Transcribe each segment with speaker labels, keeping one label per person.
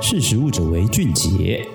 Speaker 1: 识食物者为俊杰。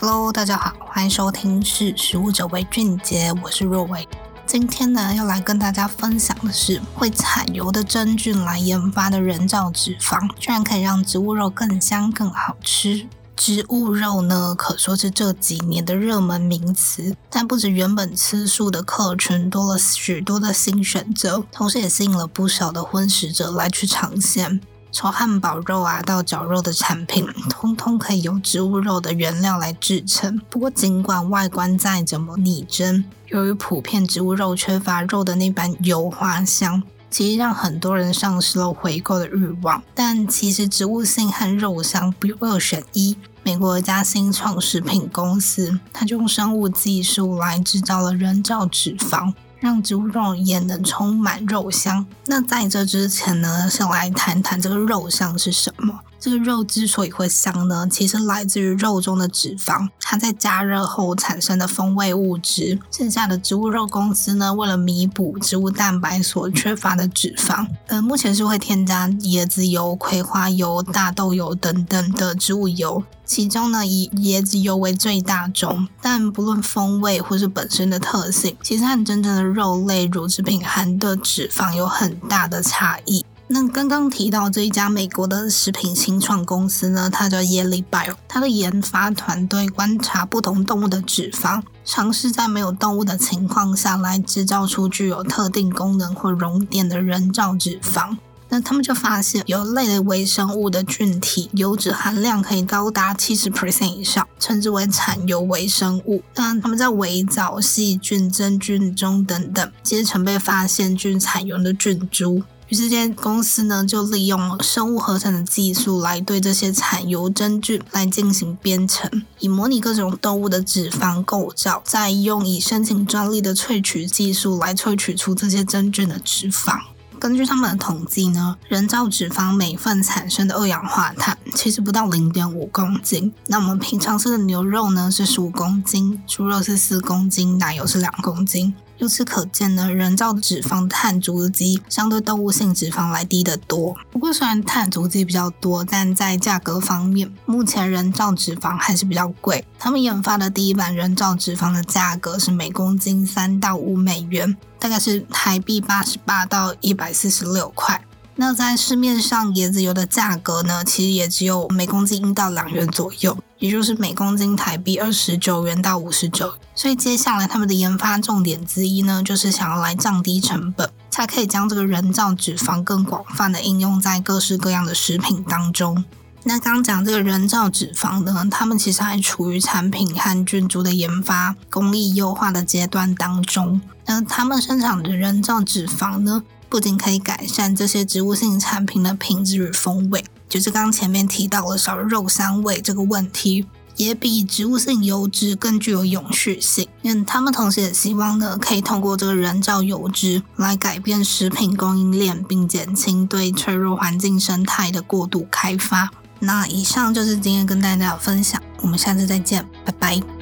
Speaker 2: Hello，大家好，欢迎收听《识食物者为俊杰》，我是若薇。今天呢，要来跟大家分享的是会产油的真菌来研发的人造脂肪，居然可以让植物肉更香更好吃。植物肉呢，可说是这几年的热门名词，但不止原本吃素的客群多了许多的新选择，同时也吸引了不少的荤食者来去尝鲜。从汉堡肉啊到绞肉的产品，通通可以由植物肉的原料来制成。不过，尽管外观再怎么拟真，由于普遍植物肉缺乏肉的那般油花香。其实让很多人丧失了回购的欲望，但其实植物性和肉香不用二选一。美国一家新创食品公司，它就用生物技术来制造了人造脂肪，让植物肉也能充满肉香。那在这之前呢，先来谈谈这个肉香是什么。这个肉之所以会香呢，其实来自于肉中的脂肪，它在加热后产生的风味物质。剩下的植物肉公司呢，为了弥补植物蛋白所缺乏的脂肪，呃，目前是会添加椰子油、葵花油、大豆油等等的植物油，其中呢以椰子油为最大宗。但不论风味或是本身的特性，其实和真正的肉类乳制品含的脂肪有很大的差异。那刚刚提到这一家美国的食品新创公司呢，它叫耶利 Bio，它的研发团队观察不同动物的脂肪，尝试在没有动物的情况下来制造出具有特定功能或熔点的人造脂肪。那他们就发现，有类的微生物的菌体油脂含量可以高达七十 percent 以上，称之为产油微生物。那他们在微藻、细菌、真菌中等等，皆曾被发现菌产油的菌株。于是，这间公司呢，就利用生物合成的技术来对这些产油真菌来进行编程，以模拟各种动物的脂肪构造，再用以申请专利的萃取技术来萃取出这些真菌的脂肪。根据他们的统计呢，人造脂肪每份产生的二氧化碳其实不到零点五公斤。那我们平常吃的牛肉呢，是十五公斤，猪肉是四公斤，奶油是两公斤。由此可见呢，人造脂肪碳足迹相对动物性脂肪来低得多。不过，虽然碳足迹比较多，但在价格方面，目前人造脂肪还是比较贵。他们研发的第一版人造脂肪的价格是每公斤三到五美元，大概是台币八十八到一百四十六块。那在市面上，椰子油的价格呢，其实也只有每公斤一到两元左右，也就是每公斤台币二十九元到五十九。所以接下来他们的研发重点之一呢，就是想要来降低成本，才可以将这个人造脂肪更广泛的应用在各式各样的食品当中。那刚讲这个人造脂肪呢，他们其实还处于产品和菌株的研发、工艺优化的阶段当中。那他们生产的人造脂肪呢，不仅可以改善这些植物性产品的品质与风味，就是刚前面提到了少肉香味这个问题，也比植物性油脂更具有永续性。嗯，他们同时也希望呢，可以通过这个人造油脂来改变食品供应链，并减轻对脆弱环境生态的过度开发。那以上就是今天跟大家的分享，我们下次再见，拜拜。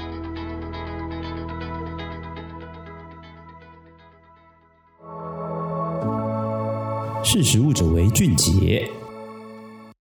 Speaker 1: 识时务者为俊杰。